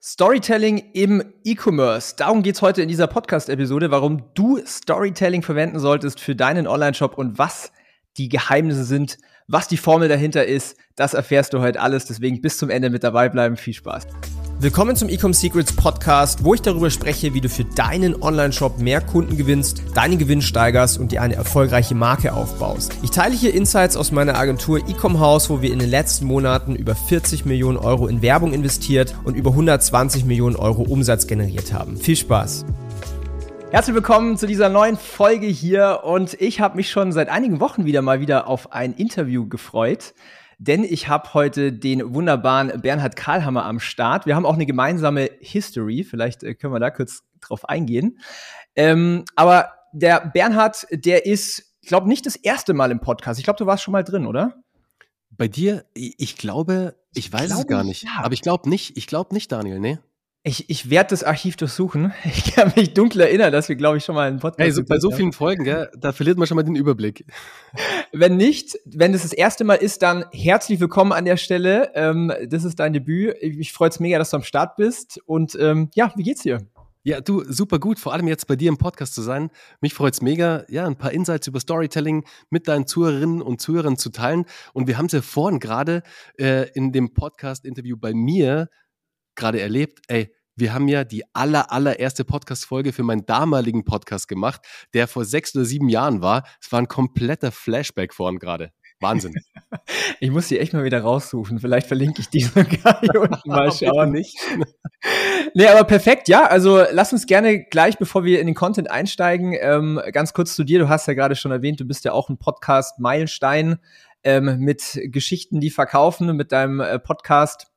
Storytelling im E-Commerce. Darum geht's heute in dieser Podcast-Episode, warum du Storytelling verwenden solltest für deinen Online-Shop und was die Geheimnisse sind, was die Formel dahinter ist. Das erfährst du heute alles. Deswegen bis zum Ende mit dabei bleiben. Viel Spaß. Willkommen zum Ecom Secrets Podcast, wo ich darüber spreche, wie du für deinen Online-Shop mehr Kunden gewinnst, deinen Gewinn steigerst und dir eine erfolgreiche Marke aufbaust. Ich teile hier Insights aus meiner Agentur Ecom House, wo wir in den letzten Monaten über 40 Millionen Euro in Werbung investiert und über 120 Millionen Euro Umsatz generiert haben. Viel Spaß! Herzlich willkommen zu dieser neuen Folge hier und ich habe mich schon seit einigen Wochen wieder mal wieder auf ein Interview gefreut denn ich habe heute den wunderbaren Bernhard Karlhammer am Start. Wir haben auch eine gemeinsame History, vielleicht äh, können wir da kurz drauf eingehen. Ähm, aber der Bernhard, der ist, ich glaube, nicht das erste Mal im Podcast. Ich glaube, du warst schon mal drin, oder? Bei dir, ich glaube, ich, ich weiß glaube, es gar nicht. Ja. Aber ich glaube nicht, ich glaube nicht, Daniel, ne? Ich, ich werde das Archiv durchsuchen. Ich kann mich dunkel erinnern, dass wir, glaube ich, schon mal einen Podcast Hey, so, bei so vielen Folgen, gell, da verliert man schon mal den Überblick. Wenn nicht, wenn das das erste Mal ist, dann herzlich willkommen an der Stelle. Ähm, das ist dein Debüt. Ich, ich freue es mega, dass du am Start bist. Und ähm, ja, wie geht's dir? Ja, du, super gut, vor allem jetzt bei dir im Podcast zu sein. Mich freut es mega, ja, ein paar Insights über Storytelling mit deinen Zuhörerinnen und Zuhörern zu teilen. Und wir haben es ja vorhin gerade äh, in dem Podcast-Interview bei mir gerade erlebt. Ey, wir haben ja die aller, allererste Podcast-Folge für meinen damaligen Podcast gemacht, der vor sechs oder sieben Jahren war. Es war ein kompletter Flashback vorhin gerade. Wahnsinn. Ich muss die echt mal wieder raussuchen. Vielleicht verlinke ich die sogar hier unten mal schauen. nicht. nee, aber perfekt, ja. Also lass uns gerne gleich, bevor wir in den Content einsteigen, ähm, ganz kurz zu dir. Du hast ja gerade schon erwähnt, du bist ja auch ein Podcast-Meilenstein ähm, mit Geschichten, die verkaufen, mit deinem äh, Podcast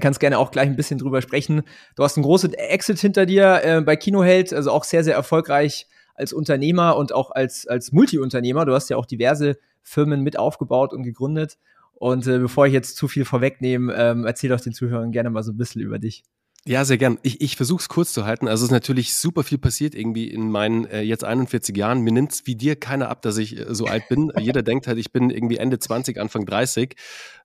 kannst gerne auch gleich ein bisschen drüber sprechen. Du hast einen großen Exit hinter dir äh, bei Kinoheld, also auch sehr, sehr erfolgreich als Unternehmer und auch als, als Multi-Unternehmer. Du hast ja auch diverse Firmen mit aufgebaut und gegründet. Und äh, bevor ich jetzt zu viel vorwegnehme, ähm, erzähl doch den Zuhörern gerne mal so ein bisschen über dich. Ja, sehr gern. Ich, ich versuche es kurz zu halten. Also es ist natürlich super viel passiert irgendwie in meinen äh, jetzt 41 Jahren. Mir nimmt's wie dir keiner ab, dass ich äh, so alt bin. Jeder denkt halt, ich bin irgendwie Ende 20, Anfang 30.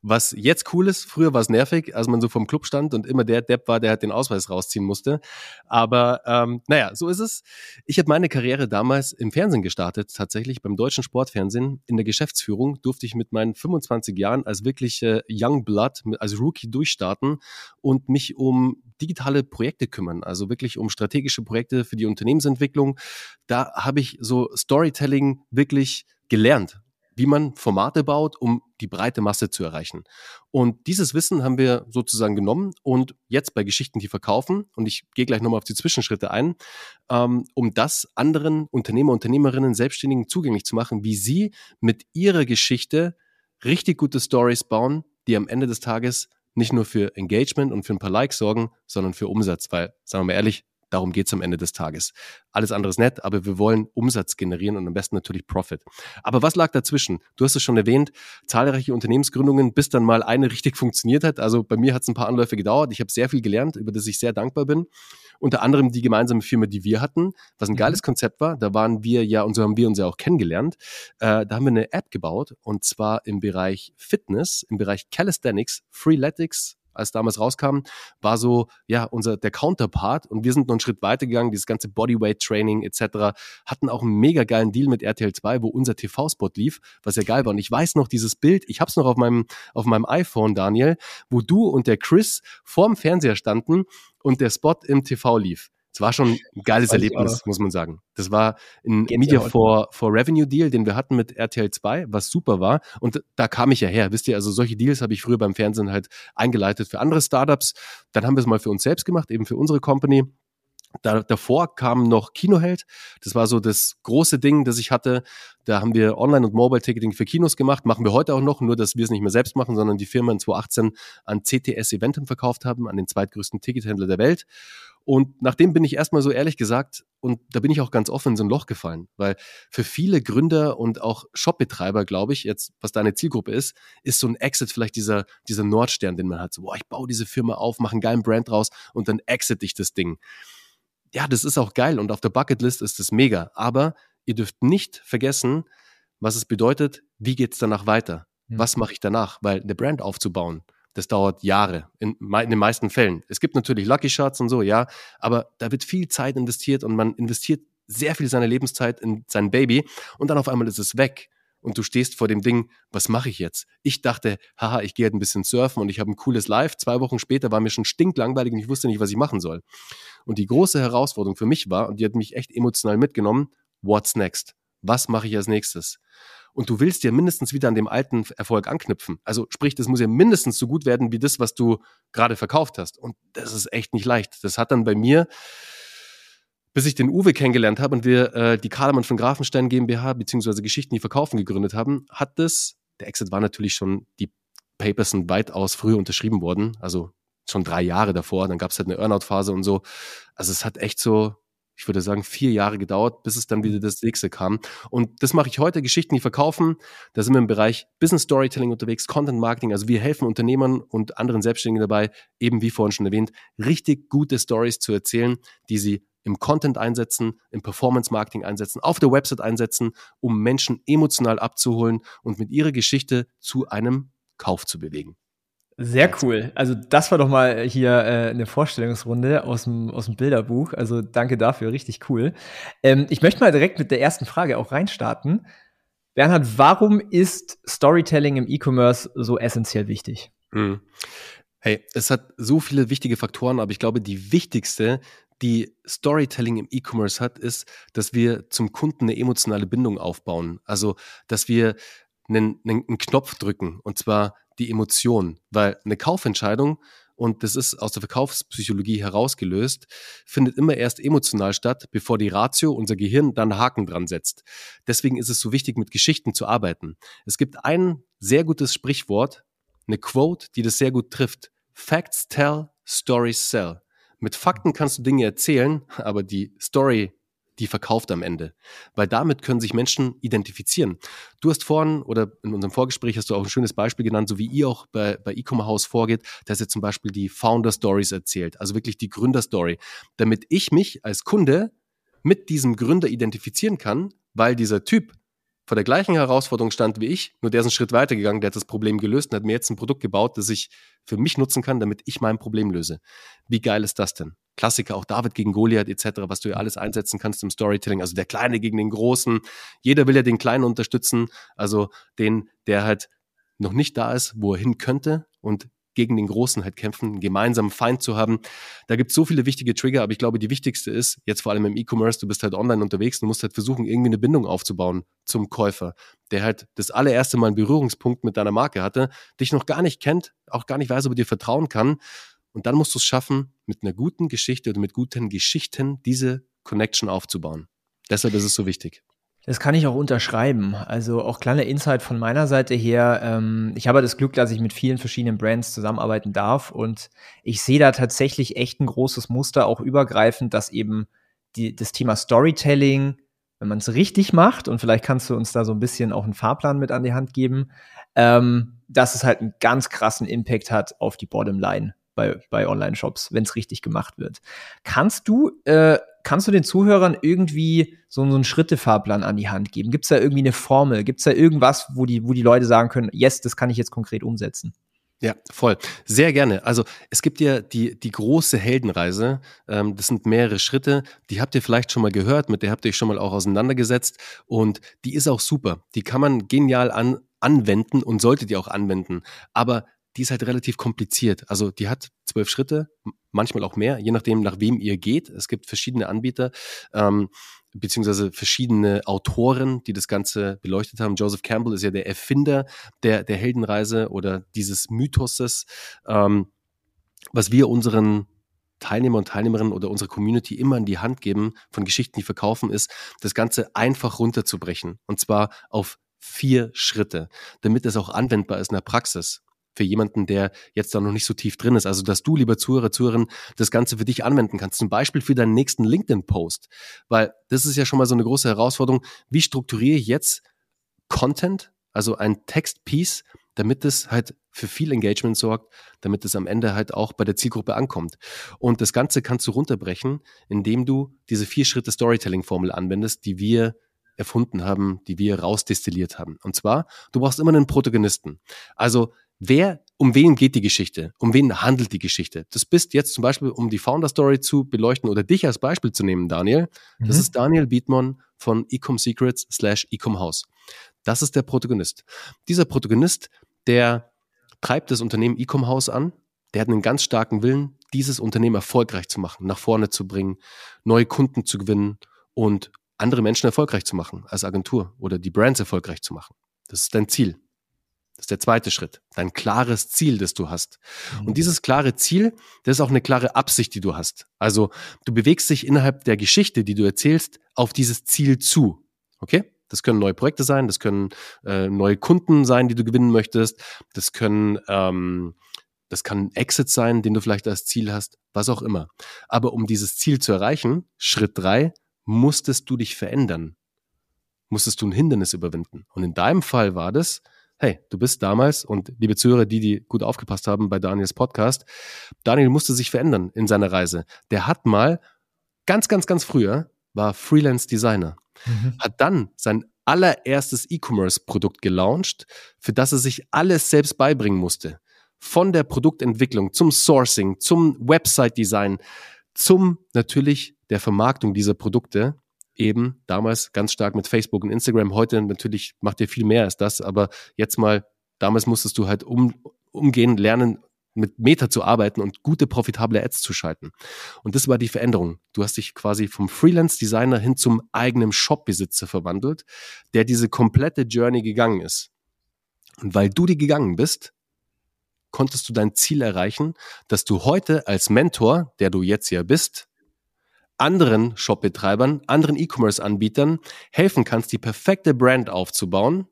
Was jetzt cool ist, früher war es nervig, als man so vom Club stand und immer der Depp war, der halt den Ausweis rausziehen musste. Aber ähm, naja, so ist es. Ich habe meine Karriere damals im Fernsehen gestartet, tatsächlich beim deutschen Sportfernsehen. In der Geschäftsführung durfte ich mit meinen 25 Jahren als wirklich äh, Young Blood, als Rookie durchstarten und mich um digitale Projekte kümmern, also wirklich um strategische Projekte für die Unternehmensentwicklung. Da habe ich so Storytelling wirklich gelernt, wie man Formate baut, um die breite Masse zu erreichen. Und dieses Wissen haben wir sozusagen genommen und jetzt bei Geschichten, die verkaufen, und ich gehe gleich nochmal auf die Zwischenschritte ein, ähm, um das anderen Unternehmer, Unternehmerinnen, Selbstständigen zugänglich zu machen, wie sie mit ihrer Geschichte richtig gute Stories bauen, die am Ende des Tages nicht nur für Engagement und für ein paar Likes sorgen, sondern für Umsatz, weil, sagen wir mal ehrlich, Darum geht's am Ende des Tages. Alles andere ist nett, aber wir wollen Umsatz generieren und am besten natürlich Profit. Aber was lag dazwischen? Du hast es schon erwähnt, zahlreiche Unternehmensgründungen, bis dann mal eine richtig funktioniert hat. Also bei mir hat es ein paar Anläufe gedauert. Ich habe sehr viel gelernt, über das ich sehr dankbar bin. Unter anderem die gemeinsame Firma, die wir hatten, was ein mhm. geiles Konzept war. Da waren wir ja, und so haben wir uns ja auch kennengelernt. Äh, da haben wir eine App gebaut und zwar im Bereich Fitness, im Bereich Calisthenics, Freeletics, als damals rauskam, war so, ja, unser, der Counterpart und wir sind noch einen Schritt weiter gegangen, dieses ganze Bodyweight-Training etc., hatten auch einen mega geilen Deal mit RTL 2, wo unser TV-Spot lief, was ja geil war. Und ich weiß noch dieses Bild, ich hab's noch auf meinem, auf meinem iPhone, Daniel, wo du und der Chris vorm Fernseher standen und der Spot im TV lief. Es war schon ein geiles Erlebnis, muss man sagen. Das war ein Geht's Media for, for Revenue Deal, den wir hatten mit RTL 2, was super war. Und da kam ich ja her. Wisst ihr, also solche Deals habe ich früher beim Fernsehen halt eingeleitet für andere Startups. Dann haben wir es mal für uns selbst gemacht, eben für unsere Company. Da, davor kam noch Kinoheld. Das war so das große Ding, das ich hatte. Da haben wir Online- und Mobile-Ticketing für Kinos gemacht. Machen wir heute auch noch, nur dass wir es nicht mehr selbst machen, sondern die Firma in 2018 an CTS Eventum verkauft haben, an den zweitgrößten Tickethändler der Welt. Und nachdem bin ich erstmal so ehrlich gesagt, und da bin ich auch ganz offen in so ein Loch gefallen, weil für viele Gründer und auch Shopbetreiber, glaube ich, jetzt, was deine Zielgruppe ist, ist so ein Exit vielleicht dieser, dieser Nordstern, den man hat. So, boah, ich baue diese Firma auf, mache einen geilen Brand draus und dann exit ich das Ding ja, das ist auch geil und auf der Bucketlist ist es mega. Aber ihr dürft nicht vergessen, was es bedeutet, wie geht's danach weiter? Mhm. Was mache ich danach? Weil eine Brand aufzubauen, Das dauert Jahre, in, in, den meisten Fällen. Es gibt natürlich Lucky Shots und so, ja, aber da wird viel Zeit investiert und man investiert sehr viel seiner Lebenszeit in sein Baby und dann auf einmal ist es weg und du stehst vor dem Ding, was mache ich jetzt? Ich dachte, haha, ich gehe halt ein bisschen surfen und ich habe ein cooles Live. Zwei Wochen später war mir schon stinklangweilig und ich wusste nicht, was ich machen soll. Und die große Herausforderung für mich war, und die hat mich echt emotional mitgenommen, what's next? Was mache ich als nächstes? Und du willst ja mindestens wieder an dem alten Erfolg anknüpfen. Also sprich, das muss ja mindestens so gut werden wie das, was du gerade verkauft hast. Und das ist echt nicht leicht. Das hat dann bei mir bis ich den Uwe kennengelernt habe und wir äh, die Karlemann von Grafenstein GmbH beziehungsweise Geschichten, die verkaufen, gegründet haben, hat das, der Exit war natürlich schon, die Papers sind weitaus früher unterschrieben worden, also schon drei Jahre davor, dann gab es halt eine Earnout-Phase und so. Also es hat echt so, ich würde sagen, vier Jahre gedauert, bis es dann wieder das nächste kam. Und das mache ich heute, Geschichten, die verkaufen. Da sind wir im Bereich Business Storytelling unterwegs, Content Marketing. Also wir helfen Unternehmern und anderen Selbstständigen dabei, eben wie vorhin schon erwähnt, richtig gute Stories zu erzählen, die sie im Content einsetzen, im Performance Marketing einsetzen, auf der Website einsetzen, um Menschen emotional abzuholen und mit ihrer Geschichte zu einem Kauf zu bewegen. Sehr cool. Also das war doch mal hier äh, eine Vorstellungsrunde aus dem, aus dem Bilderbuch. Also danke dafür, richtig cool. Ähm, ich möchte mal direkt mit der ersten Frage auch reinstarten. Bernhard, warum ist Storytelling im E-Commerce so essentiell wichtig? Hm. Hey, es hat so viele wichtige Faktoren, aber ich glaube, die wichtigste die Storytelling im E-Commerce hat, ist, dass wir zum Kunden eine emotionale Bindung aufbauen. Also, dass wir einen, einen Knopf drücken und zwar die Emotion, weil eine Kaufentscheidung und das ist aus der Verkaufspsychologie herausgelöst, findet immer erst emotional statt, bevor die Ratio, unser Gehirn, dann Haken dran setzt. Deswegen ist es so wichtig, mit Geschichten zu arbeiten. Es gibt ein sehr gutes Sprichwort, eine Quote, die das sehr gut trifft. Facts tell, stories sell. Mit Fakten kannst du Dinge erzählen, aber die Story, die verkauft am Ende. Weil damit können sich Menschen identifizieren. Du hast vorhin oder in unserem Vorgespräch hast du auch ein schönes Beispiel genannt, so wie ihr auch bei, bei E-Commerce House vorgeht, dass ihr zum Beispiel die Founder Stories erzählt, also wirklich die Gründer Story, damit ich mich als Kunde mit diesem Gründer identifizieren kann, weil dieser Typ vor der gleichen Herausforderung stand wie ich, nur der ist einen Schritt weiter gegangen, der hat das Problem gelöst und hat mir jetzt ein Produkt gebaut, das ich für mich nutzen kann, damit ich mein Problem löse. Wie geil ist das denn? Klassiker, auch David gegen Goliath etc., was du ja alles einsetzen kannst im Storytelling, also der Kleine gegen den Großen. Jeder will ja den Kleinen unterstützen, also den, der halt noch nicht da ist, wo er hin könnte und gegen den Großen halt kämpfen, einen gemeinsamen Feind zu haben. Da gibt es so viele wichtige Trigger, aber ich glaube, die wichtigste ist, jetzt vor allem im E-Commerce, du bist halt online unterwegs, du musst halt versuchen, irgendwie eine Bindung aufzubauen zum Käufer, der halt das allererste Mal einen Berührungspunkt mit deiner Marke hatte, dich noch gar nicht kennt, auch gar nicht weiß, ob er dir vertrauen kann. Und dann musst du es schaffen, mit einer guten Geschichte oder mit guten Geschichten diese Connection aufzubauen. Deshalb ist es so wichtig. Das kann ich auch unterschreiben. Also auch kleiner Insight von meiner Seite her. Ähm, ich habe das Glück, dass ich mit vielen verschiedenen Brands zusammenarbeiten darf und ich sehe da tatsächlich echt ein großes Muster, auch übergreifend, dass eben die, das Thema Storytelling, wenn man es richtig macht, und vielleicht kannst du uns da so ein bisschen auch einen Fahrplan mit an die Hand geben, ähm, dass es halt einen ganz krassen Impact hat auf die Bottomline bei, bei Online-Shops, wenn es richtig gemacht wird. Kannst du äh, kannst du den Zuhörern irgendwie so, so einen Schrittefahrplan an die Hand geben? Gibt es da irgendwie eine Formel? Gibt es da irgendwas, wo die, wo die Leute sagen können, yes, das kann ich jetzt konkret umsetzen? Ja, voll. Sehr gerne. Also es gibt ja die, die große Heldenreise. Ähm, das sind mehrere Schritte. Die habt ihr vielleicht schon mal gehört, mit der habt ihr euch schon mal auch auseinandergesetzt. Und die ist auch super. Die kann man genial an, anwenden und solltet ihr auch anwenden. Aber die ist halt relativ kompliziert. Also die hat zwölf Schritte, manchmal auch mehr, je nachdem, nach wem ihr geht. Es gibt verschiedene Anbieter, ähm, beziehungsweise verschiedene Autoren, die das Ganze beleuchtet haben. Joseph Campbell ist ja der Erfinder der, der Heldenreise oder dieses Mythoses, ähm, was wir unseren Teilnehmer und Teilnehmerinnen oder unserer Community immer in die Hand geben von Geschichten, die verkaufen, ist, das Ganze einfach runterzubrechen. Und zwar auf vier Schritte, damit es auch anwendbar ist in der Praxis für jemanden, der jetzt da noch nicht so tief drin ist. Also, dass du, lieber Zuhörer, Zuhörerin, das Ganze für dich anwenden kannst. Zum Beispiel für deinen nächsten LinkedIn-Post. Weil das ist ja schon mal so eine große Herausforderung. Wie strukturiere ich jetzt Content, also ein Textpiece, damit es halt für viel Engagement sorgt, damit es am Ende halt auch bei der Zielgruppe ankommt. Und das Ganze kannst du runterbrechen, indem du diese vier Schritte Storytelling-Formel anwendest, die wir erfunden haben, die wir rausdestilliert haben. Und zwar, du brauchst immer einen Protagonisten. Also Wer um wen geht die Geschichte? Um wen handelt die Geschichte? Das bist jetzt zum Beispiel, um die Founder Story zu beleuchten oder dich als Beispiel zu nehmen, Daniel. Das mhm. ist Daniel Bietmann von Ecom Secrets slash Ecom House. Das ist der Protagonist. Dieser Protagonist, der treibt das Unternehmen Ecom House an. Der hat einen ganz starken Willen, dieses Unternehmen erfolgreich zu machen, nach vorne zu bringen, neue Kunden zu gewinnen und andere Menschen erfolgreich zu machen als Agentur oder die Brands erfolgreich zu machen. Das ist dein Ziel. Das ist der zweite Schritt. Dein klares Ziel, das du hast. Mhm. Und dieses klare Ziel, das ist auch eine klare Absicht, die du hast. Also du bewegst dich innerhalb der Geschichte, die du erzählst, auf dieses Ziel zu. Okay? Das können neue Projekte sein, das können äh, neue Kunden sein, die du gewinnen möchtest. Das können, ähm, das kann Exit sein, den du vielleicht als Ziel hast, was auch immer. Aber um dieses Ziel zu erreichen, Schritt drei, musstest du dich verändern. Musstest du ein Hindernis überwinden. Und in deinem Fall war das, hey, du bist damals, und liebe Zuhörer, die, die gut aufgepasst haben bei Daniels Podcast, Daniel musste sich verändern in seiner Reise. Der hat mal, ganz, ganz, ganz früher, war Freelance Designer, mhm. hat dann sein allererstes E-Commerce-Produkt gelauncht, für das er sich alles selbst beibringen musste. Von der Produktentwicklung zum Sourcing, zum Website-Design, zum natürlich der Vermarktung dieser Produkte eben damals ganz stark mit Facebook und Instagram. Heute natürlich macht ihr viel mehr als das, aber jetzt mal, damals musstest du halt um, umgehen, lernen, mit Meta zu arbeiten und gute, profitable Ads zu schalten. Und das war die Veränderung. Du hast dich quasi vom Freelance-Designer hin zum eigenen Shop-Besitzer verwandelt, der diese komplette Journey gegangen ist. Und weil du die gegangen bist, konntest du dein Ziel erreichen, dass du heute als Mentor, der du jetzt ja bist, anderen Shopbetreibern, anderen E-Commerce-Anbietern helfen kannst, die perfekte Brand aufzubauen,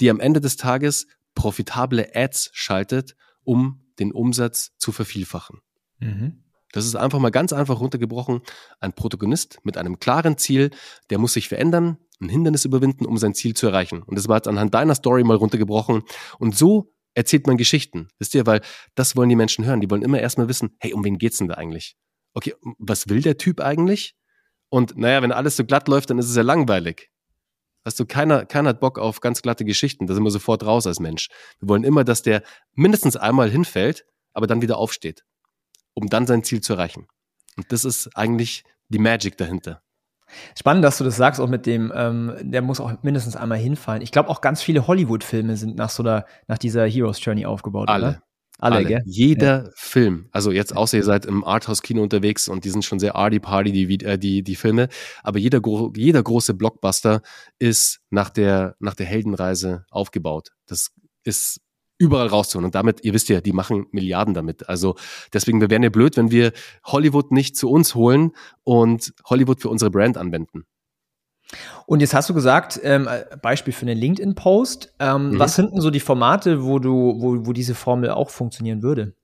die am Ende des Tages profitable Ads schaltet, um den Umsatz zu vervielfachen. Mhm. Das ist einfach mal ganz einfach runtergebrochen. Ein Protagonist mit einem klaren Ziel, der muss sich verändern, ein Hindernis überwinden, um sein Ziel zu erreichen. Und das war jetzt anhand deiner Story mal runtergebrochen. Und so erzählt man Geschichten. Wisst ihr, weil das wollen die Menschen hören. Die wollen immer erstmal wissen, hey, um wen geht's denn da eigentlich? Okay, was will der Typ eigentlich? Und naja, wenn alles so glatt läuft, dann ist es ja langweilig. Hast du, keiner, keiner hat Bock auf ganz glatte Geschichten. Da sind wir sofort raus als Mensch. Wir wollen immer, dass der mindestens einmal hinfällt, aber dann wieder aufsteht, um dann sein Ziel zu erreichen. Und das ist eigentlich die Magic dahinter. Spannend, dass du das sagst, auch mit dem, ähm, der muss auch mindestens einmal hinfallen. Ich glaube, auch ganz viele Hollywood-Filme sind nach so einer, nach dieser Heroes Journey aufgebaut. Alle. Oder? Alle, Alle. Gell? Jeder ja. Film, also jetzt außer ihr seid im Arthouse-Kino unterwegs und die sind schon sehr arty-party, die, äh, die, die Filme, aber jeder, jeder große Blockbuster ist nach der, nach der Heldenreise aufgebaut. Das ist überall rauszuholen. Und damit, ihr wisst ja, die machen Milliarden damit. Also deswegen, wir wären ja blöd, wenn wir Hollywood nicht zu uns holen und Hollywood für unsere Brand anwenden. Und jetzt hast du gesagt, ähm, Beispiel für einen LinkedIn-Post. Ähm, mhm. Was sind denn so die Formate, wo du, wo, wo diese Formel auch funktionieren würde?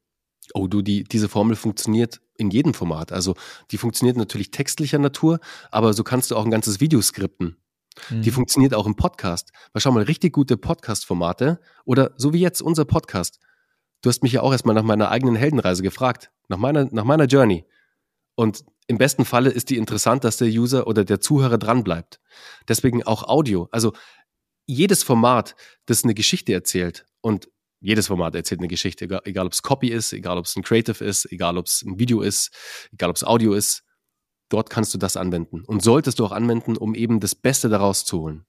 Oh, du, die, diese Formel funktioniert in jedem Format. Also die funktioniert natürlich textlicher Natur, aber so kannst du auch ein ganzes Video skripten. Mhm. Die funktioniert auch im Podcast. Weil schau mal, richtig gute Podcast-Formate oder so wie jetzt unser Podcast. Du hast mich ja auch erstmal nach meiner eigenen Heldenreise gefragt, nach meiner, nach meiner Journey. Und im besten Falle ist die interessant, dass der User oder der Zuhörer dranbleibt. Deswegen auch Audio. Also jedes Format, das eine Geschichte erzählt und jedes Format erzählt eine Geschichte, egal, egal ob es Copy ist, egal ob es ein Creative ist, egal ob es ein Video ist, egal ob es Audio ist, dort kannst du das anwenden und solltest du auch anwenden, um eben das Beste daraus zu holen.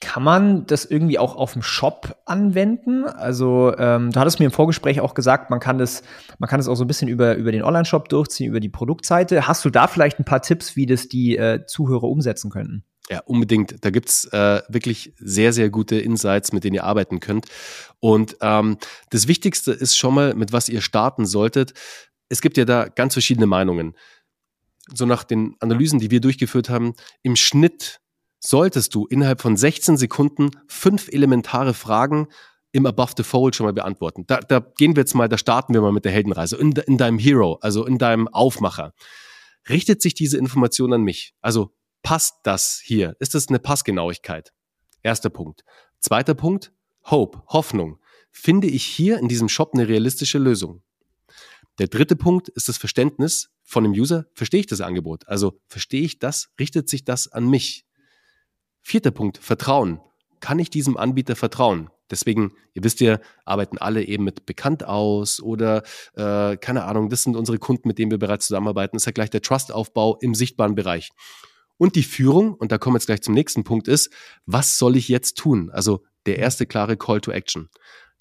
Kann man das irgendwie auch auf dem Shop anwenden? Also ähm, du hattest mir im Vorgespräch auch gesagt, man kann das, man kann das auch so ein bisschen über, über den Online-Shop durchziehen, über die Produktseite. Hast du da vielleicht ein paar Tipps, wie das die äh, Zuhörer umsetzen könnten? Ja, unbedingt. Da gibt's äh, wirklich sehr, sehr gute Insights, mit denen ihr arbeiten könnt. Und ähm, das Wichtigste ist schon mal, mit was ihr starten solltet. Es gibt ja da ganz verschiedene Meinungen. So nach den Analysen, die wir durchgeführt haben, im Schnitt solltest du innerhalb von 16 Sekunden fünf elementare Fragen im Above the Fold schon mal beantworten. Da, da gehen wir jetzt mal, da starten wir mal mit der Heldenreise. In, in deinem Hero, also in deinem Aufmacher. Richtet sich diese Information an mich? Also passt das hier? Ist das eine Passgenauigkeit? Erster Punkt. Zweiter Punkt, Hope, Hoffnung. Finde ich hier in diesem Shop eine realistische Lösung? Der dritte Punkt ist das Verständnis von dem User. Verstehe ich das Angebot? Also verstehe ich das? Richtet sich das an mich? Vierter Punkt, Vertrauen. Kann ich diesem Anbieter vertrauen? Deswegen, ihr wisst ja, arbeiten alle eben mit bekannt aus oder äh, keine Ahnung, das sind unsere Kunden, mit denen wir bereits zusammenarbeiten. Ist ja gleich der Trustaufbau im sichtbaren Bereich. Und die Führung, und da kommen wir jetzt gleich zum nächsten Punkt, ist, was soll ich jetzt tun? Also der erste klare Call to Action.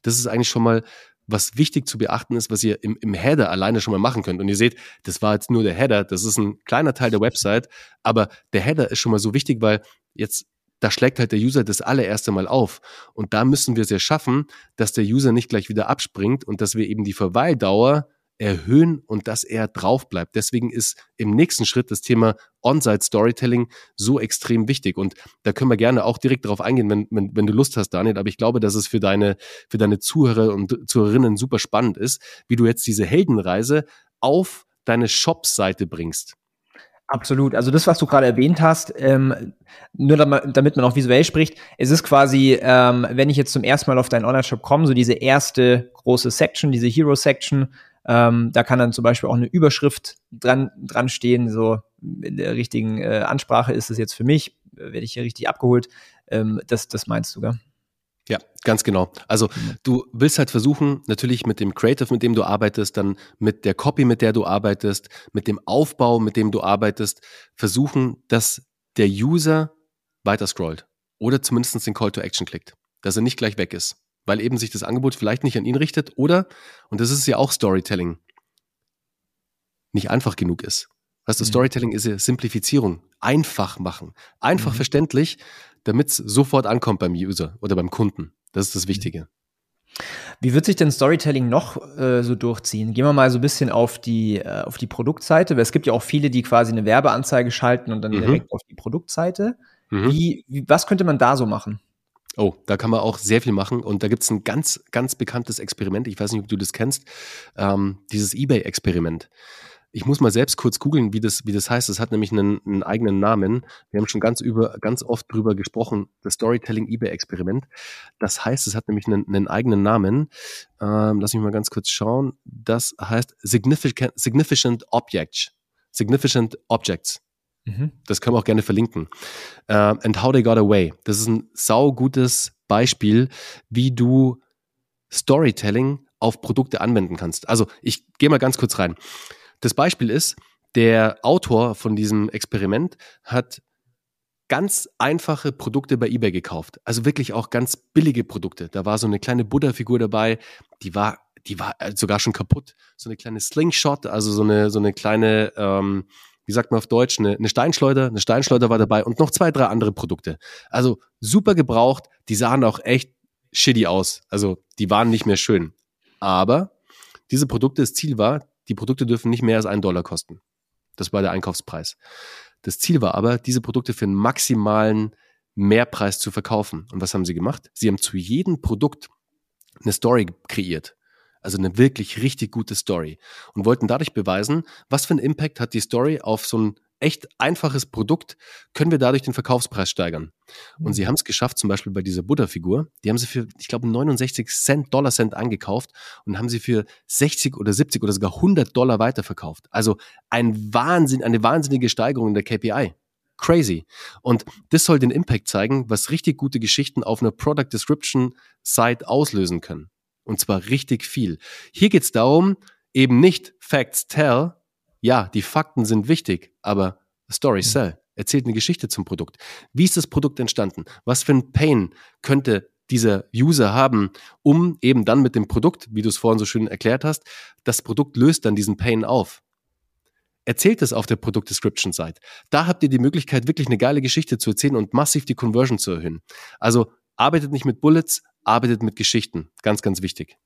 Das ist eigentlich schon mal was wichtig zu beachten ist, was ihr im, im Header alleine schon mal machen könnt. Und ihr seht, das war jetzt nur der Header, das ist ein kleiner Teil der Website, aber der Header ist schon mal so wichtig, weil jetzt da schlägt halt der User das allererste Mal auf. Und da müssen wir es ja schaffen, dass der User nicht gleich wieder abspringt und dass wir eben die Verweildauer erhöhen und dass er drauf bleibt. Deswegen ist im nächsten Schritt das Thema On-Site Storytelling so extrem wichtig. Und da können wir gerne auch direkt darauf eingehen, wenn, wenn, wenn du Lust hast, Daniel. Aber ich glaube, dass es für deine, für deine Zuhörer und Zuhörerinnen super spannend ist, wie du jetzt diese Heldenreise auf deine Shop-Seite bringst. Absolut. Also das, was du gerade erwähnt hast, ähm, nur damit man auch visuell spricht, es ist quasi, ähm, wenn ich jetzt zum ersten Mal auf deinen Online-Shop komme, so diese erste große Section, diese Hero-Section, ähm, da kann dann zum Beispiel auch eine Überschrift dran, dran stehen, so in der richtigen äh, Ansprache ist es jetzt für mich, äh, werde ich hier richtig abgeholt. Ähm, das, das meinst du, gell? Ja, ganz genau. Also mhm. du willst halt versuchen, natürlich mit dem Creative, mit dem du arbeitest, dann mit der Copy, mit der du arbeitest, mit dem Aufbau, mit dem du arbeitest, versuchen, dass der User weiter scrollt oder zumindest den Call to Action klickt, dass er nicht gleich weg ist weil eben sich das Angebot vielleicht nicht an ihn richtet oder, und das ist ja auch Storytelling, nicht einfach genug ist. Weißt du, mhm. Storytelling ist ja Simplifizierung, einfach machen, einfach mhm. verständlich, damit es sofort ankommt beim User oder beim Kunden. Das ist das mhm. Wichtige. Wie wird sich denn Storytelling noch äh, so durchziehen? Gehen wir mal so ein bisschen auf die, äh, auf die Produktseite, weil es gibt ja auch viele, die quasi eine Werbeanzeige schalten und dann mhm. direkt auf die Produktseite. Mhm. Wie, wie, was könnte man da so machen? Oh, da kann man auch sehr viel machen und da gibt es ein ganz, ganz bekanntes Experiment. Ich weiß nicht, ob du das kennst. Ähm, dieses eBay-Experiment. Ich muss mal selbst kurz googeln, wie das, wie das heißt. Das hat nämlich einen, einen eigenen Namen. Wir haben schon ganz über, ganz oft drüber gesprochen. Das Storytelling eBay-Experiment. Das heißt, es hat nämlich einen, einen eigenen Namen. Ähm, lass mich mal ganz kurz schauen. Das heißt Significant, Significant Objects. Significant Objects. Mhm. Das können wir auch gerne verlinken. Uh, and How They Got Away. Das ist ein saugutes Beispiel, wie du Storytelling auf Produkte anwenden kannst. Also ich gehe mal ganz kurz rein. Das Beispiel ist, der Autor von diesem Experiment hat ganz einfache Produkte bei eBay gekauft. Also wirklich auch ganz billige Produkte. Da war so eine kleine Buddha-Figur dabei, die war, die war sogar schon kaputt. So eine kleine Slingshot, also so eine, so eine kleine, ähm, wie sagt man auf Deutsch, eine, eine Steinschleuder, eine Steinschleuder war dabei und noch zwei, drei andere Produkte. Also super gebraucht, die sahen auch echt shitty aus. Also die waren nicht mehr schön. Aber diese Produkte, das Ziel war, die Produkte dürfen nicht mehr als einen Dollar kosten. Das war der Einkaufspreis. Das Ziel war aber, diese Produkte für einen maximalen Mehrpreis zu verkaufen. Und was haben sie gemacht? Sie haben zu jedem Produkt eine Story kreiert. Also eine wirklich richtig gute Story. Und wollten dadurch beweisen, was für einen Impact hat die Story auf so ein echt einfaches Produkt, können wir dadurch den Verkaufspreis steigern. Und mhm. sie haben es geschafft, zum Beispiel bei dieser Buddha-Figur, die haben sie für, ich glaube, 69 Cent, Dollar Cent angekauft und haben sie für 60 oder 70 oder sogar 100 Dollar weiterverkauft. Also ein Wahnsinn, eine wahnsinnige Steigerung in der KPI. Crazy. Und das soll den Impact zeigen, was richtig gute Geschichten auf einer Product Description Site auslösen können. Und zwar richtig viel. Hier geht es darum, eben nicht Facts tell. Ja, die Fakten sind wichtig, aber Story sell. Erzählt eine Geschichte zum Produkt. Wie ist das Produkt entstanden? Was für ein Pain könnte dieser User haben, um eben dann mit dem Produkt, wie du es vorhin so schön erklärt hast, das Produkt löst dann diesen Pain auf. Erzählt es auf der Produkt Description Seite. Da habt ihr die Möglichkeit, wirklich eine geile Geschichte zu erzählen und massiv die Conversion zu erhöhen. Also arbeitet nicht mit Bullets, arbeitet mit Geschichten. Ganz, ganz wichtig.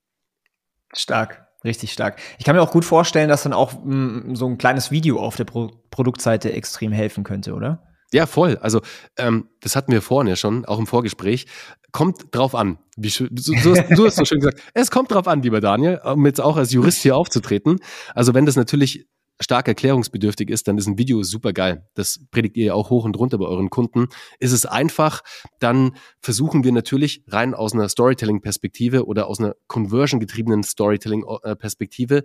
Stark. Richtig stark. Ich kann mir auch gut vorstellen, dass dann auch mh, mm, so ein kleines Video auf der Pro Produktseite extrem helfen könnte, oder? Ja, voll. Also ähm, das hatten wir vorhin ja schon, auch im Vorgespräch. Kommt drauf an. Wie, du, hast, du hast so schön gesagt. Es kommt drauf an, lieber Daniel, um jetzt auch als Jurist hier aufzutreten. Also wenn das natürlich stark erklärungsbedürftig ist, dann ist ein Video super geil. Das predigt ihr ja auch hoch und runter bei euren Kunden. Ist es einfach, dann versuchen wir natürlich rein aus einer Storytelling-Perspektive oder aus einer conversion-getriebenen Storytelling-Perspektive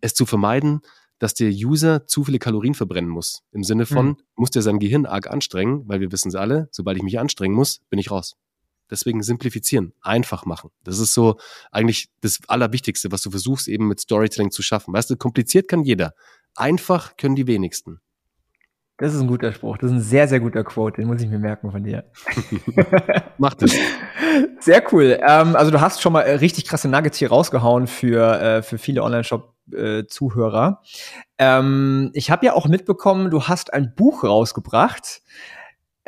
es zu vermeiden, dass der User zu viele Kalorien verbrennen muss. Im Sinne von, mhm. muss der sein Gehirn arg anstrengen, weil wir wissen es alle, sobald ich mich anstrengen muss, bin ich raus. Deswegen simplifizieren, einfach machen. Das ist so eigentlich das Allerwichtigste, was du versuchst eben mit Storytelling zu schaffen. Weißt du, kompliziert kann jeder. Einfach können die wenigsten. Das ist ein guter Spruch. Das ist ein sehr, sehr guter Quote. Den muss ich mir merken von dir. Macht es. Sehr cool. Ähm, also du hast schon mal äh, richtig krasse Nuggets hier rausgehauen für, äh, für viele Online-Shop-Zuhörer. Ähm, ich habe ja auch mitbekommen, du hast ein Buch rausgebracht.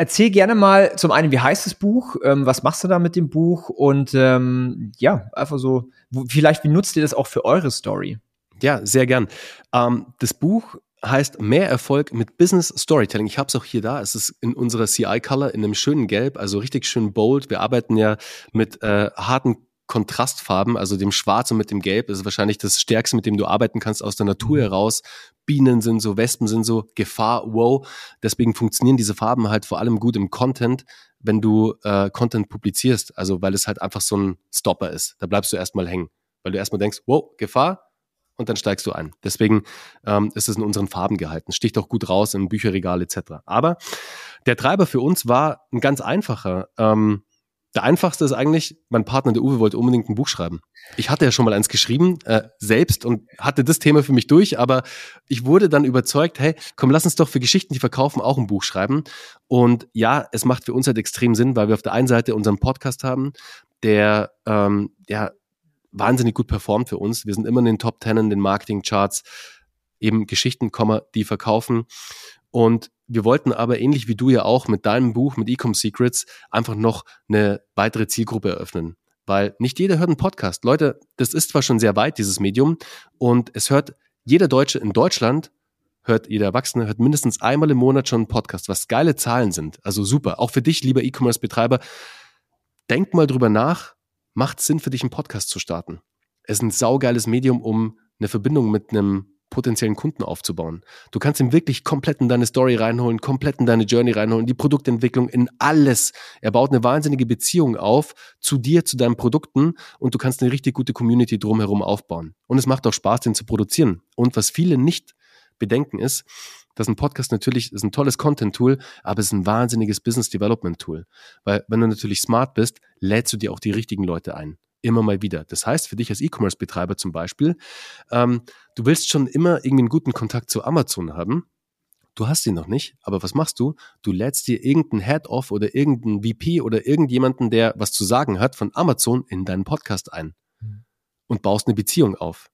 Erzähl gerne mal zum einen, wie heißt das Buch, ähm, was machst du da mit dem Buch und ähm, ja, einfach so, wo, vielleicht wie nutzt ihr das auch für eure Story? Ja, sehr gern. Ähm, das Buch heißt Mehr Erfolg mit Business Storytelling. Ich habe es auch hier da. Es ist in unserer CI-Color in einem schönen Gelb, also richtig schön bold. Wir arbeiten ja mit äh, harten Kontrastfarben, also dem Schwarz und mit dem Gelb. Ist wahrscheinlich das Stärkste, mit dem du arbeiten kannst aus der Natur mhm. heraus. Bienen sind so, Wespen sind so, Gefahr, wow. Deswegen funktionieren diese Farben halt vor allem gut im Content, wenn du äh, Content publizierst. Also weil es halt einfach so ein Stopper ist. Da bleibst du erstmal hängen. Weil du erstmal denkst, wow, Gefahr, und dann steigst du ein. Deswegen ähm, ist es in unseren Farben gehalten. Sticht auch gut raus im Bücherregal etc. Aber der Treiber für uns war ein ganz einfacher. Ähm, der einfachste ist eigentlich, mein Partner, der Uwe, wollte unbedingt ein Buch schreiben. Ich hatte ja schon mal eins geschrieben, äh, selbst und hatte das Thema für mich durch, aber ich wurde dann überzeugt, hey, komm, lass uns doch für Geschichten, die verkaufen, auch ein Buch schreiben. Und ja, es macht für uns halt extrem Sinn, weil wir auf der einen Seite unseren Podcast haben, der ähm, ja wahnsinnig gut performt für uns. Wir sind immer in den Top Ten in den Marketing-Charts, eben Geschichten, die verkaufen. Und wir wollten aber ähnlich wie du ja auch mit deinem Buch, mit Ecom Secrets, einfach noch eine weitere Zielgruppe eröffnen. Weil nicht jeder hört einen Podcast. Leute, das ist zwar schon sehr weit, dieses Medium, und es hört jeder Deutsche in Deutschland, hört jeder Erwachsene, hört mindestens einmal im Monat schon einen Podcast, was geile Zahlen sind. Also super. Auch für dich, lieber E-Commerce-Betreiber, denk mal drüber nach, macht Sinn für dich, einen Podcast zu starten. Es ist ein saugeiles Medium, um eine Verbindung mit einem potenziellen Kunden aufzubauen. Du kannst ihn wirklich komplett in deine Story reinholen, komplett in deine Journey reinholen, die Produktentwicklung, in alles. Er baut eine wahnsinnige Beziehung auf zu dir, zu deinen Produkten und du kannst eine richtig gute Community drumherum aufbauen. Und es macht auch Spaß, den zu produzieren. Und was viele nicht bedenken ist, dass ein Podcast natürlich ist ein tolles Content-Tool, aber es ist ein wahnsinniges Business-Development-Tool. Weil wenn du natürlich smart bist, lädst du dir auch die richtigen Leute ein immer mal wieder. Das heißt, für dich als E-Commerce-Betreiber zum Beispiel, ähm, du willst schon immer irgendwie einen guten Kontakt zu Amazon haben. Du hast ihn noch nicht, aber was machst du? Du lädst dir irgendeinen Head-Off oder irgendeinen VP oder irgendjemanden, der was zu sagen hat, von Amazon in deinen Podcast ein mhm. und baust eine Beziehung auf.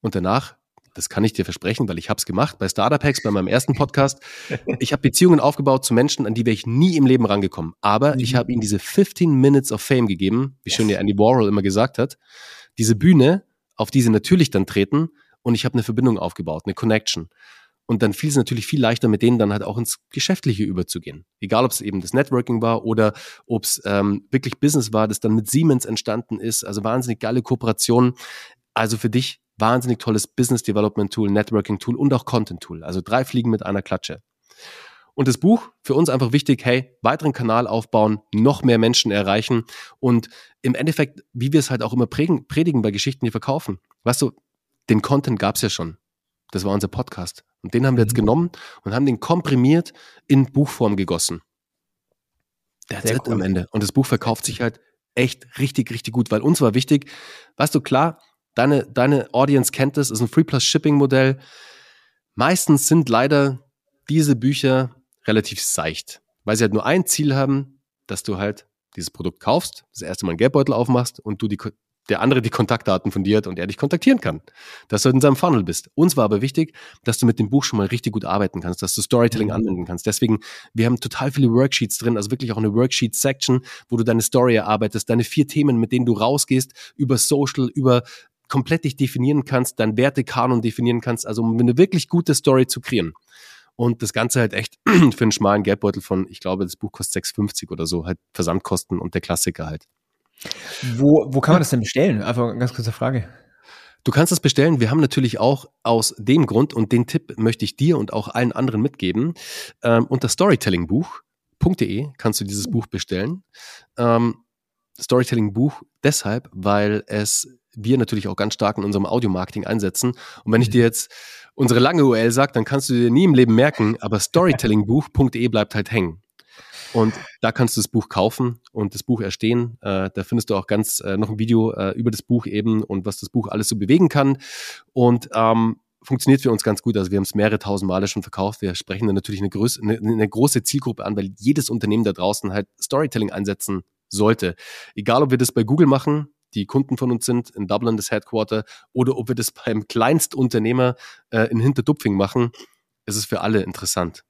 Und danach das kann ich dir versprechen, weil ich habe es gemacht bei Startup Hacks, bei meinem ersten Podcast. Ich habe Beziehungen aufgebaut zu Menschen, an die wäre ich nie im Leben rangekommen. Aber mhm. ich habe ihnen diese 15 Minutes of Fame gegeben, wie schön der Andy Warhol immer gesagt hat. Diese Bühne, auf die sie natürlich dann treten und ich habe eine Verbindung aufgebaut, eine Connection. Und dann fiel es natürlich viel leichter, mit denen dann halt auch ins Geschäftliche überzugehen. Egal, ob es eben das Networking war oder ob es ähm, wirklich Business war, das dann mit Siemens entstanden ist. Also wahnsinnig geile Kooperationen. Also für dich wahnsinnig tolles Business Development Tool, Networking Tool und auch Content Tool. Also drei Fliegen mit einer Klatsche. Und das Buch, für uns einfach wichtig, hey, weiteren Kanal aufbauen, noch mehr Menschen erreichen und im Endeffekt, wie wir es halt auch immer predigen bei Geschichten, die verkaufen. Weißt du, den Content gab es ja schon. Das war unser Podcast. Und den haben wir jetzt mhm. genommen und haben den komprimiert in Buchform gegossen. Der hat cool. am Ende. Und das Buch verkauft sich halt echt richtig, richtig gut, weil uns war wichtig, weißt du, klar, Deine, deine Audience kennt es, ist ein Free Plus Shipping Modell. Meistens sind leider diese Bücher relativ seicht, weil sie halt nur ein Ziel haben, dass du halt dieses Produkt kaufst, das erste Mal einen Geldbeutel aufmachst und du die, der andere die Kontaktdaten von dir hat und er dich kontaktieren kann. Dass du in seinem Funnel bist. Uns war aber wichtig, dass du mit dem Buch schon mal richtig gut arbeiten kannst, dass du Storytelling mhm. anwenden kannst. Deswegen, wir haben total viele Worksheets drin, also wirklich auch eine Worksheet-Section, wo du deine Story erarbeitest, deine vier Themen, mit denen du rausgehst, über Social, über komplett dich definieren kannst, dein Wertekanon definieren kannst, also um eine wirklich gute Story zu kreieren. Und das Ganze halt echt für einen schmalen Geldbeutel von, ich glaube, das Buch kostet 6,50 oder so, halt Versandkosten und der Klassiker halt. Wo, wo kann man das denn bestellen? Einfach eine ganz kurze Frage. Du kannst das bestellen. Wir haben natürlich auch aus dem Grund, und den Tipp möchte ich dir und auch allen anderen mitgeben, ähm, unter storytellingbuch.de kannst du dieses Buch bestellen. Ähm, Storytelling-Buch deshalb, weil es wir natürlich auch ganz stark in unserem Audio-Marketing einsetzen. Und wenn ich dir jetzt unsere lange URL sage, dann kannst du dir nie im Leben merken, aber storytellingbuch.de bleibt halt hängen. Und da kannst du das Buch kaufen und das Buch erstehen. Äh, da findest du auch ganz äh, noch ein Video äh, über das Buch eben und was das Buch alles so bewegen kann. Und ähm, funktioniert für uns ganz gut. Also wir haben es mehrere tausend Male schon verkauft. Wir sprechen dann natürlich eine, größ eine, eine große Zielgruppe an, weil jedes Unternehmen da draußen halt Storytelling einsetzen sollte. Egal, ob wir das bei Google machen, die Kunden von uns sind, in Dublin das Headquarter, oder ob wir das beim Kleinstunternehmer äh, in Hinterdupfing machen, es ist für alle interessant.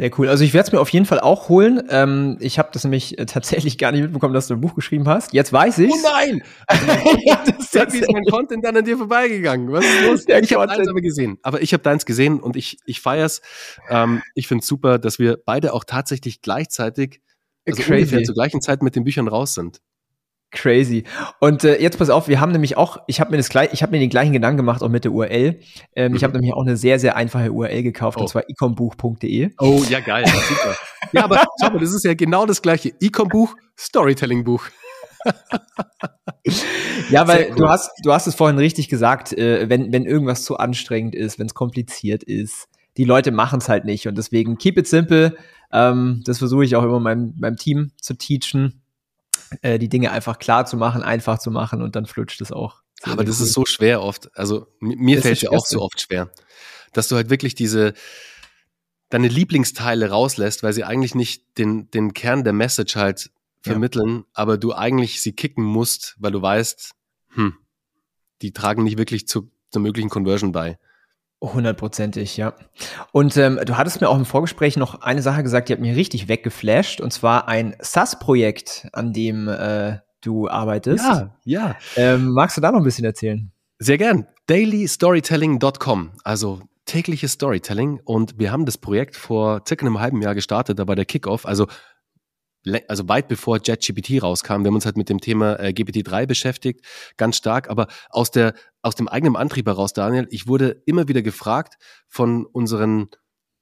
Sehr cool. Also ich werde es mir auf jeden Fall auch holen. Ähm, ich habe das nämlich äh, tatsächlich gar nicht mitbekommen, dass du ein Buch geschrieben hast. Jetzt weiß ich. Oh nein! das ist mein Content dann an dir vorbeigegangen. Was ist los? Der ich habe deins aber gesehen. Aber ich habe deins gesehen und ich, ich feier's. Ähm, ich finde es super, dass wir beide auch tatsächlich gleichzeitig, also Crazy. ungefähr zur gleichen Zeit mit den Büchern raus sind. Crazy. Und äh, jetzt pass auf, wir haben nämlich auch, ich habe mir das gleich, ich habe mir den gleichen Gedanken gemacht, auch mit der URL. Ähm, mhm. Ich habe nämlich auch eine sehr, sehr einfache URL gekauft, oh. und zwar ecombuch.de. Oh, ja, geil, super. ja, aber schau mal, das ist ja genau das gleiche. Ecombuch, Storytelling-Buch. ja, weil du hast, du hast es vorhin richtig gesagt, äh, wenn, wenn irgendwas zu anstrengend ist, wenn es kompliziert ist, die Leute machen es halt nicht. Und deswegen keep it simple. Ähm, das versuche ich auch immer meinem, meinem Team zu teachen äh, die Dinge einfach klar zu machen, einfach zu machen und dann flutscht es auch. Aber das cool. ist so schwer oft. Also mir fällt es ja auch so oft schwer, dass du halt wirklich diese deine Lieblingsteile rauslässt, weil sie eigentlich nicht den, den Kern der Message halt vermitteln, ja. aber du eigentlich sie kicken musst, weil du weißt, hm, die tragen nicht wirklich zu, zur möglichen Conversion bei. Hundertprozentig, ja. Und ähm, du hattest mir auch im Vorgespräch noch eine Sache gesagt, die hat mir richtig weggeflasht, und zwar ein SAS-Projekt, an dem äh, du arbeitest. Ja, ja. Ähm, magst du da noch ein bisschen erzählen? Sehr gern. dailystorytelling.com, also tägliches Storytelling. Und wir haben das Projekt vor circa einem halben Jahr gestartet, da war der Kickoff. Also also weit bevor JetGPT rauskam, wir haben uns halt mit dem Thema äh, GPT-3 beschäftigt, ganz stark, aber aus der, aus dem eigenen Antrieb heraus, Daniel, ich wurde immer wieder gefragt von unseren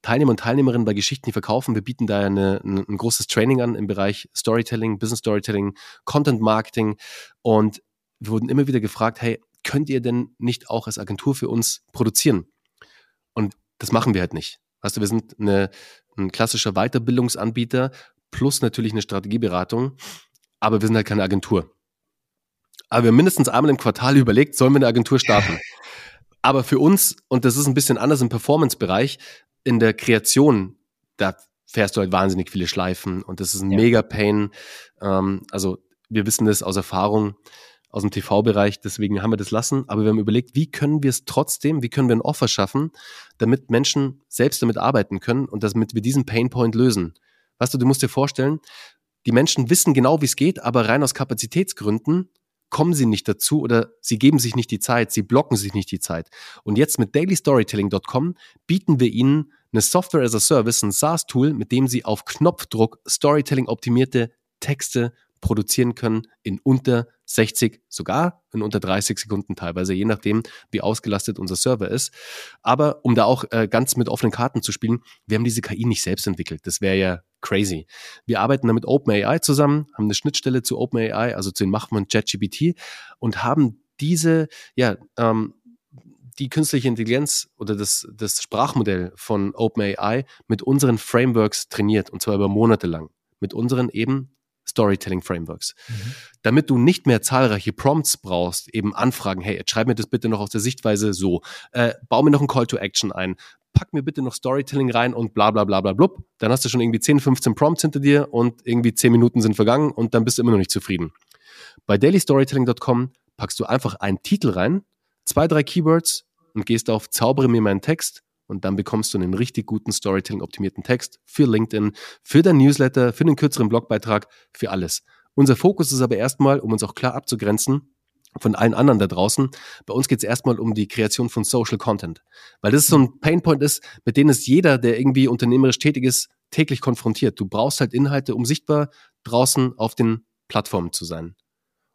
Teilnehmer und Teilnehmerinnen bei Geschichten, die verkaufen. Wir bieten da eine, ein, ein großes Training an im Bereich Storytelling, Business Storytelling, Content Marketing und wir wurden immer wieder gefragt, hey, könnt ihr denn nicht auch als Agentur für uns produzieren? Und das machen wir halt nicht. Weißt du, wir sind eine, ein klassischer Weiterbildungsanbieter, plus natürlich eine Strategieberatung, aber wir sind halt keine Agentur. Aber wir haben mindestens einmal im Quartal überlegt, sollen wir eine Agentur starten? aber für uns, und das ist ein bisschen anders im Performance-Bereich, in der Kreation, da fährst du halt wahnsinnig viele Schleifen und das ist ein ja. mega Pain. Ähm, also wir wissen das aus Erfahrung aus dem TV-Bereich, deswegen haben wir das lassen. Aber wir haben überlegt, wie können wir es trotzdem, wie können wir ein Offer schaffen, damit Menschen selbst damit arbeiten können und damit wir diesen Painpoint lösen. Weißt du, du musst dir vorstellen, die Menschen wissen genau, wie es geht, aber rein aus Kapazitätsgründen kommen sie nicht dazu oder sie geben sich nicht die Zeit, sie blocken sich nicht die Zeit. Und jetzt mit dailystorytelling.com bieten wir ihnen eine Software as a Service, ein SaaS-Tool, mit dem sie auf Knopfdruck Storytelling optimierte Texte produzieren können in unter 60, sogar in unter 30 Sekunden teilweise, je nachdem, wie ausgelastet unser Server ist. Aber um da auch äh, ganz mit offenen Karten zu spielen, wir haben diese KI nicht selbst entwickelt. Das wäre ja crazy. Wir arbeiten da mit OpenAI zusammen, haben eine Schnittstelle zu OpenAI, also zu den Machern von ChatGPT und haben diese, ja, ähm, die künstliche Intelligenz oder das, das Sprachmodell von OpenAI mit unseren Frameworks trainiert und zwar über Monate lang. Mit unseren eben Storytelling Frameworks. Mhm. Damit du nicht mehr zahlreiche Prompts brauchst, eben Anfragen, hey, schreib mir das bitte noch aus der Sichtweise so, äh, bau mir noch ein Call to Action ein, pack mir bitte noch Storytelling rein und bla bla bla bla blub. Dann hast du schon irgendwie 10, 15 Prompts hinter dir und irgendwie 10 Minuten sind vergangen und dann bist du immer noch nicht zufrieden. Bei dailystorytelling.com packst du einfach einen Titel rein, zwei, drei Keywords und gehst auf Zaubere mir meinen Text und dann bekommst du einen richtig guten Storytelling-optimierten Text für LinkedIn, für dein Newsletter, für einen kürzeren Blogbeitrag, für alles. Unser Fokus ist aber erstmal, um uns auch klar abzugrenzen, von allen anderen da draußen. Bei uns geht es erstmal um die Kreation von Social Content. Weil das so ein Painpoint ist, mit dem es jeder, der irgendwie unternehmerisch tätig ist, täglich konfrontiert. Du brauchst halt Inhalte, um sichtbar draußen auf den Plattformen zu sein.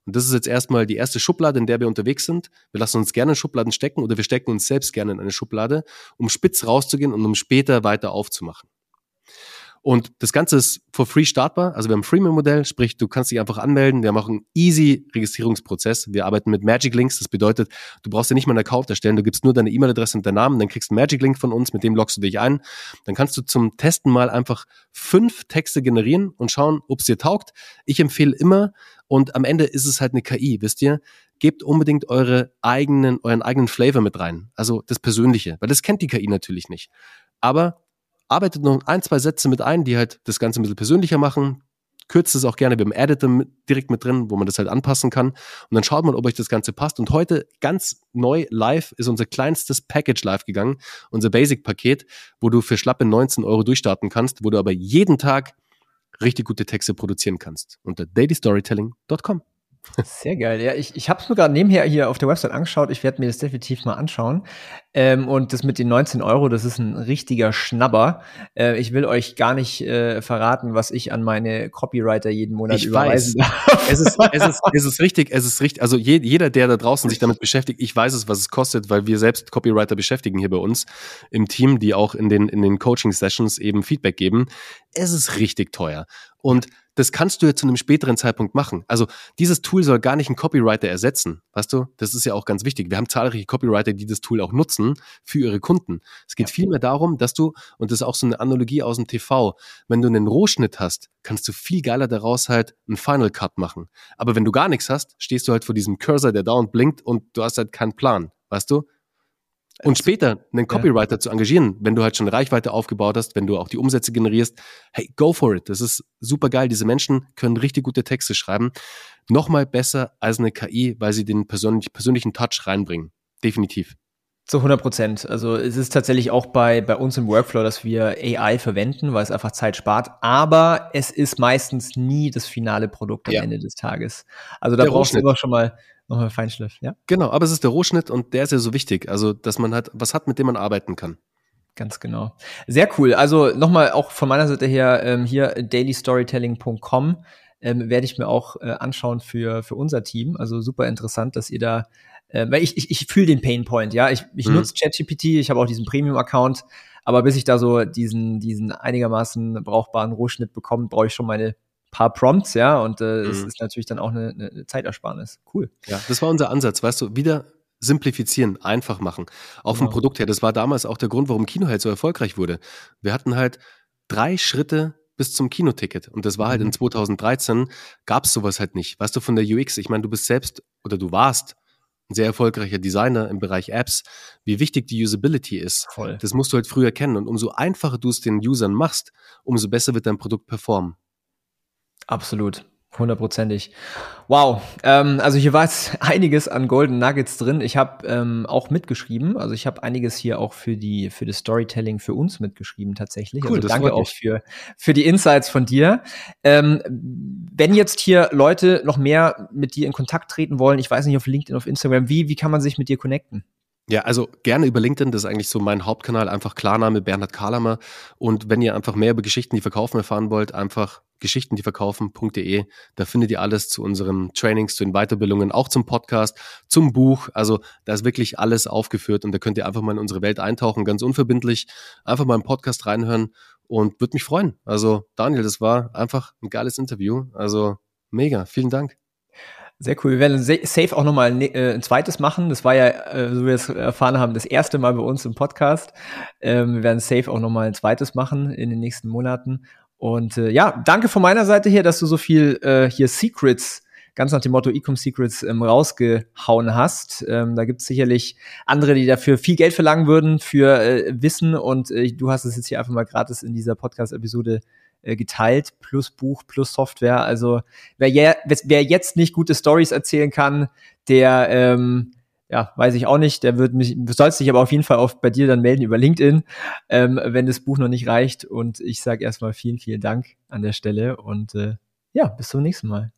Und das ist jetzt erstmal die erste Schublade, in der wir unterwegs sind. Wir lassen uns gerne in Schubladen stecken oder wir stecken uns selbst gerne in eine Schublade, um spitz rauszugehen und um später weiter aufzumachen. Und das Ganze ist for free startbar. Also wir haben ein Freemium-Modell, sprich, du kannst dich einfach anmelden. Wir machen einen easy Registrierungsprozess. Wir arbeiten mit Magic Links. Das bedeutet, du brauchst dir nicht mal einen Account erstellen. Du gibst nur deine E-Mail-Adresse und deinen Namen. Dann kriegst du einen Magic Link von uns. Mit dem loggst du dich ein. Dann kannst du zum Testen mal einfach fünf Texte generieren und schauen, ob es dir taugt. Ich empfehle immer, und am Ende ist es halt eine KI, wisst ihr? Gebt unbedingt eure eigenen, euren eigenen Flavor mit rein. Also das Persönliche. Weil das kennt die KI natürlich nicht. Aber arbeitet noch ein, zwei Sätze mit ein, die halt das Ganze ein bisschen persönlicher machen. Kürzt es auch gerne beim Editor direkt mit drin, wo man das halt anpassen kann. Und dann schaut man, ob euch das Ganze passt. Und heute ganz neu live ist unser kleinstes Package live gegangen, unser Basic-Paket, wo du für schlappe 19 Euro durchstarten kannst, wo du aber jeden Tag richtig gute Texte produzieren kannst. Unter dailystorytelling.com. Sehr geil. Ja, ich, ich habe es mir gerade nebenher hier auf der Website angeschaut. Ich werde mir das definitiv mal anschauen. Ähm, und das mit den 19 Euro, das ist ein richtiger Schnabber. Äh, ich will euch gar nicht äh, verraten, was ich an meine Copywriter jeden Monat ich überweisen weiß. darf. Es ist, es, ist, es ist richtig, es ist richtig. Also je, jeder, der da draußen sich damit beschäftigt, ich weiß es, was es kostet, weil wir selbst Copywriter beschäftigen hier bei uns im Team, die auch in den, in den Coaching-Sessions eben Feedback geben. Es ist richtig teuer. Und das kannst du ja zu einem späteren Zeitpunkt machen. Also dieses Tool soll gar nicht einen Copywriter ersetzen. Weißt du, das ist ja auch ganz wichtig. Wir haben zahlreiche Copywriter, die das Tool auch nutzen für ihre Kunden. Es geht ja. vielmehr darum, dass du, und das ist auch so eine Analogie aus dem TV, wenn du einen Rohschnitt hast, kannst du viel geiler daraus halt einen Final Cut machen. Aber wenn du gar nichts hast, stehst du halt vor diesem Cursor, der dauernd blinkt und du hast halt keinen Plan. Weißt du? Und später einen Copywriter ja. zu engagieren, wenn du halt schon Reichweite aufgebaut hast, wenn du auch die Umsätze generierst, hey, go for it. Das ist super geil. Diese Menschen können richtig gute Texte schreiben. Nochmal besser als eine KI, weil sie den persönlich, persönlichen Touch reinbringen. Definitiv. Zu 100 Prozent. Also es ist tatsächlich auch bei, bei uns im Workflow, dass wir AI verwenden, weil es einfach Zeit spart. Aber es ist meistens nie das finale Produkt am ja. Ende des Tages. Also da Der brauchst du immer schon mal nochmal Feinschliff, ja? Genau, aber es ist der Rohschnitt und der ist ja so wichtig. Also, dass man halt was hat, mit dem man arbeiten kann. Ganz genau. Sehr cool. Also nochmal auch von meiner Seite her ähm, hier dailystorytelling.com ähm, werde ich mir auch äh, anschauen für, für unser Team. Also super interessant, dass ihr da, äh, weil ich, ich, ich fühle den Painpoint, ja. Ich, ich mhm. nutze ChatGPT, ich habe auch diesen Premium-Account, aber bis ich da so diesen, diesen einigermaßen brauchbaren Rohschnitt bekomme, brauche ich schon meine paar Prompts, ja, und äh, es mhm. ist natürlich dann auch eine, eine Zeitersparnis. Cool. Ja, das war unser Ansatz, weißt du, wieder simplifizieren, einfach machen. Auch genau. vom Produkt her. Das war damals auch der Grund, warum Kinoheld so erfolgreich wurde. Wir hatten halt drei Schritte bis zum Kinoticket. Und das war halt in 2013, mhm. gab es sowas halt nicht. Weißt du, von der UX, ich meine, du bist selbst oder du warst ein sehr erfolgreicher Designer im Bereich Apps, wie wichtig die Usability ist. Voll. Das musst du halt früher kennen. Und umso einfacher du es den Usern machst, umso besser wird dein Produkt performen. Absolut. Hundertprozentig. Wow. Ähm, also hier war jetzt einiges an Golden Nuggets drin. Ich habe ähm, auch mitgeschrieben. Also ich habe einiges hier auch für die für das Storytelling für uns mitgeschrieben tatsächlich. Cool, also danke auch für für die Insights von dir. Ähm, wenn jetzt hier Leute noch mehr mit dir in Kontakt treten wollen, ich weiß nicht auf LinkedIn, auf Instagram, wie wie kann man sich mit dir connecten? Ja, also gerne über LinkedIn, das ist eigentlich so mein Hauptkanal, einfach Klarname Bernhard Kahlammer. Und wenn ihr einfach mehr über Geschichten, die verkaufen erfahren wollt, einfach Geschichten, die verkaufen.de, da findet ihr alles zu unseren Trainings, zu den Weiterbildungen, auch zum Podcast, zum Buch. Also da ist wirklich alles aufgeführt und da könnt ihr einfach mal in unsere Welt eintauchen, ganz unverbindlich, einfach mal im Podcast reinhören und würde mich freuen. Also Daniel, das war einfach ein geiles Interview. Also mega, vielen Dank. Sehr cool. Wir werden safe auch nochmal ein, äh, ein zweites machen. Das war ja, äh, so wie wir es erfahren haben, das erste Mal bei uns im Podcast. Ähm, wir werden safe auch nochmal ein zweites machen in den nächsten Monaten. Und äh, ja, danke von meiner Seite her, dass du so viel äh, hier Secrets, ganz nach dem Motto Ecom Secrets, ähm, rausgehauen hast. Ähm, da gibt es sicherlich andere, die dafür viel Geld verlangen würden für äh, Wissen. Und äh, du hast es jetzt hier einfach mal gratis in dieser Podcast-Episode äh, geteilt, plus Buch, plus Software. Also wer, je, wer jetzt nicht gute Stories erzählen kann, der ähm, ja, weiß ich auch nicht. Der wird mich, sollst dich aber auf jeden Fall auch bei dir dann melden über LinkedIn, ähm, wenn das Buch noch nicht reicht. Und ich sage erstmal vielen, vielen Dank an der Stelle und äh, ja, bis zum nächsten Mal.